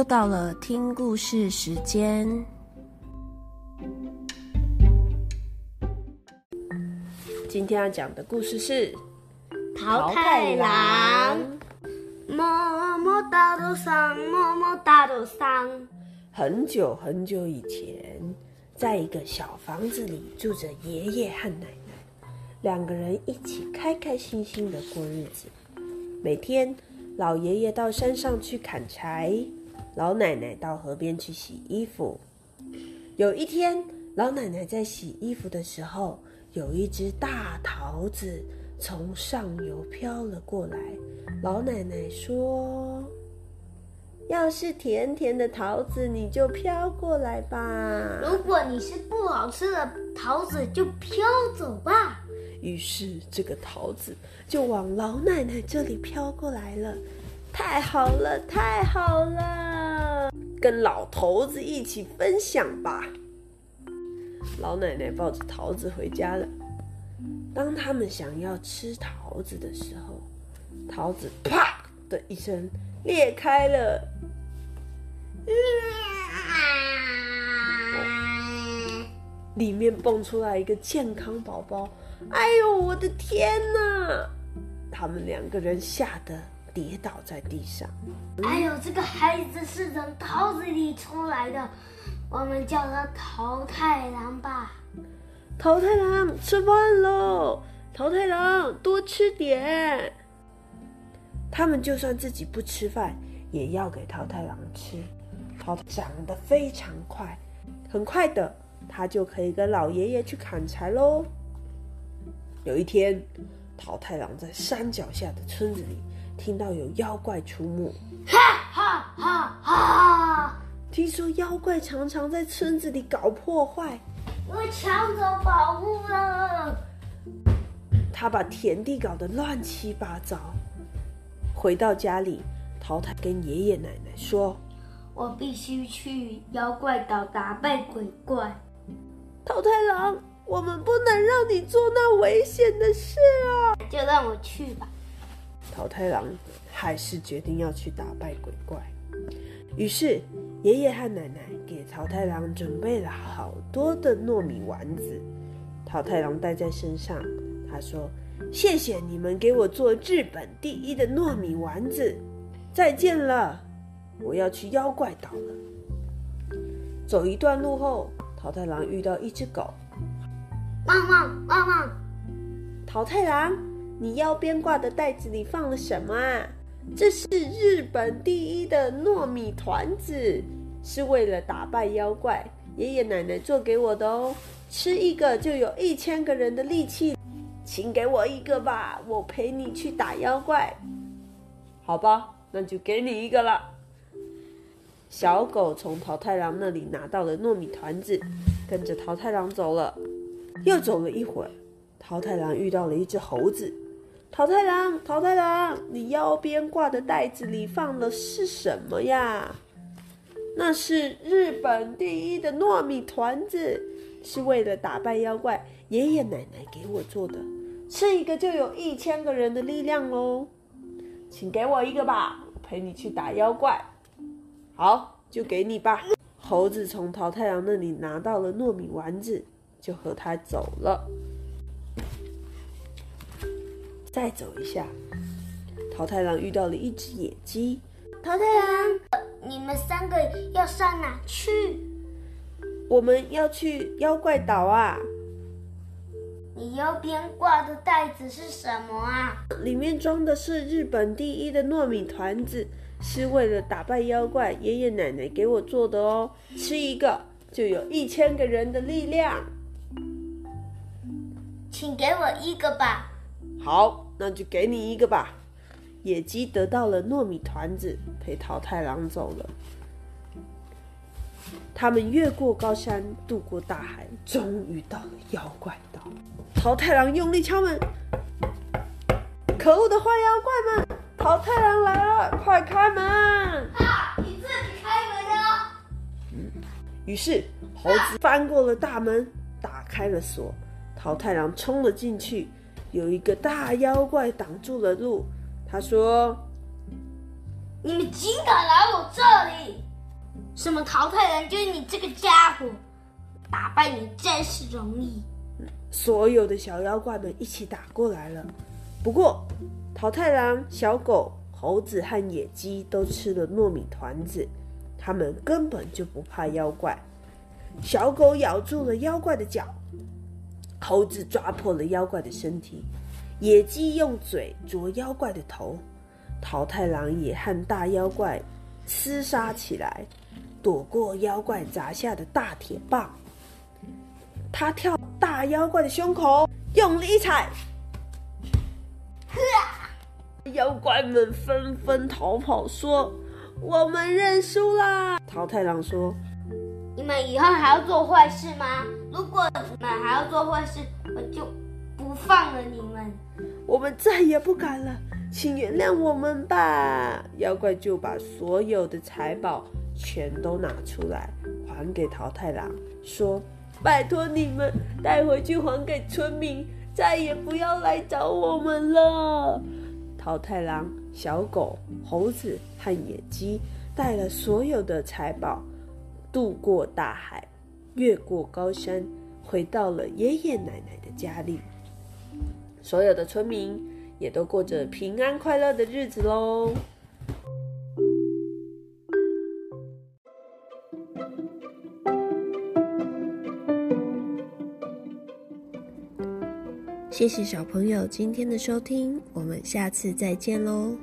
又到了听故事时间。今天要讲的故事是《桃太郎》。么么哒的桑，么么哒的桑。很久很久以前，在一个小房子里住着爷爷和奶奶，两个人一起开开心心的过日子。每天，老爷爷到山上去砍柴，老奶奶到河边去洗衣服。有一天，老奶奶在洗衣服的时候，有一只大桃子从上游飘了过来。老奶奶说：“要是甜甜的桃子，你就飘过来吧。如果你是不好吃的桃子，就飘走吧。”于是，这个桃子就往老奶奶这里飘过来了。太好了，太好了！跟老头子一起分享吧。老奶奶抱着桃子回家了。当他们想要吃桃子的时候，桃子啪的一声裂开了，里面蹦出来一个健康宝宝。哎呦，我的天哪！他们两个人吓得跌倒在地上。哎呦，这个孩子是从桃子里出来的，我们叫他桃太郎吧。桃太郎，吃饭喽！桃太郎，多吃点。他们就算自己不吃饭，也要给桃太郎吃。桃长得非常快，很快的，他就可以跟老爷爷去砍柴喽。有一天，桃太郎在山脚下的村子里听到有妖怪出没，哈哈哈哈！听说妖怪常常在村子里搞破坏，我抢走宝物了。他把田地搞得乱七八糟。回到家里，淘太跟爷爷奶奶说：“我必须去妖怪岛打败鬼怪。”桃太郎，我们不能让你做那危险的事啊！就让我去吧。桃太郎还是决定要去打败鬼怪。于是，爷爷和奶奶给桃太郎准备了好多的糯米丸子。桃太郎带在身上，他说。谢谢你们给我做日本第一的糯米丸子，再见了，我要去妖怪岛了。走一段路后，桃太郎遇到一只狗，汪汪汪汪！桃太郎，你腰边挂的袋子里放了什么啊？这是日本第一的糯米团子，是为了打败妖怪，爷爷奶奶做给我的哦。吃一个就有一千个人的力气。请给我一个吧，我陪你去打妖怪。好吧，那就给你一个了。小狗从桃太郎那里拿到了糯米团子，跟着桃太郎走了。又走了一会儿，桃太郎遇到了一只猴子。桃太郎，桃太郎，你腰边挂的袋子里放的是什么呀？那是日本第一的糯米团子，是为了打败妖怪，爷爷奶奶给我做的。吃一个就有一千个人的力量哦，请给我一个吧，陪你去打妖怪。好，就给你吧。猴子从桃太郎那里拿到了糯米丸子，就和他走了。再走一下，桃太郎遇到了一只野鸡。桃太郎，你们三个要上哪去？我们要去妖怪岛啊。你右边挂的袋子是什么啊？里面装的是日本第一的糯米团子，是为了打败妖怪，爷爷奶奶给我做的哦。吃一个就有一千个人的力量，请给我一个吧。好，那就给你一个吧。野鸡得到了糯米团子，陪桃太郎走了。他们越过高山，渡过大海，终于到了妖怪岛。桃太郎用力敲门，可恶的坏妖怪们！桃太郎来了，快开门！啊，你自己开门的。嗯，于是猴子翻过了大门，打开了锁。桃太郎冲了进去，有一个大妖怪挡住了路。他说：“你们竟敢来我这里！”什么淘太郎，就是你这个家伙，打败你真是容易。所有的小妖怪们一起打过来了。不过，桃太郎、小狗、猴子和野鸡都吃了糯米团子，他们根本就不怕妖怪。小狗咬住了妖怪的脚，猴子抓破了妖怪的身体，野鸡用嘴啄妖怪的头，桃太郎也和大妖怪厮杀起来，躲过妖怪砸下的大铁棒。他跳大妖怪的胸口，用力一踩，妖怪们纷纷逃跑，说：“我们认输啦！”桃太郎说。们以后还要做坏事吗？如果你们还要做坏事，我就不放了你们。我们再也不敢了，请原谅我们吧。妖怪就把所有的财宝全都拿出来，还给桃太郎，说：“拜托你们带回去还给村民，再也不要来找我们了。”桃太郎、小狗、猴子和野鸡带了所有的财宝。渡过大海，越过高山，回到了爷爷奶奶的家里。所有的村民也都过着平安快乐的日子喽。谢谢小朋友今天的收听，我们下次再见喽。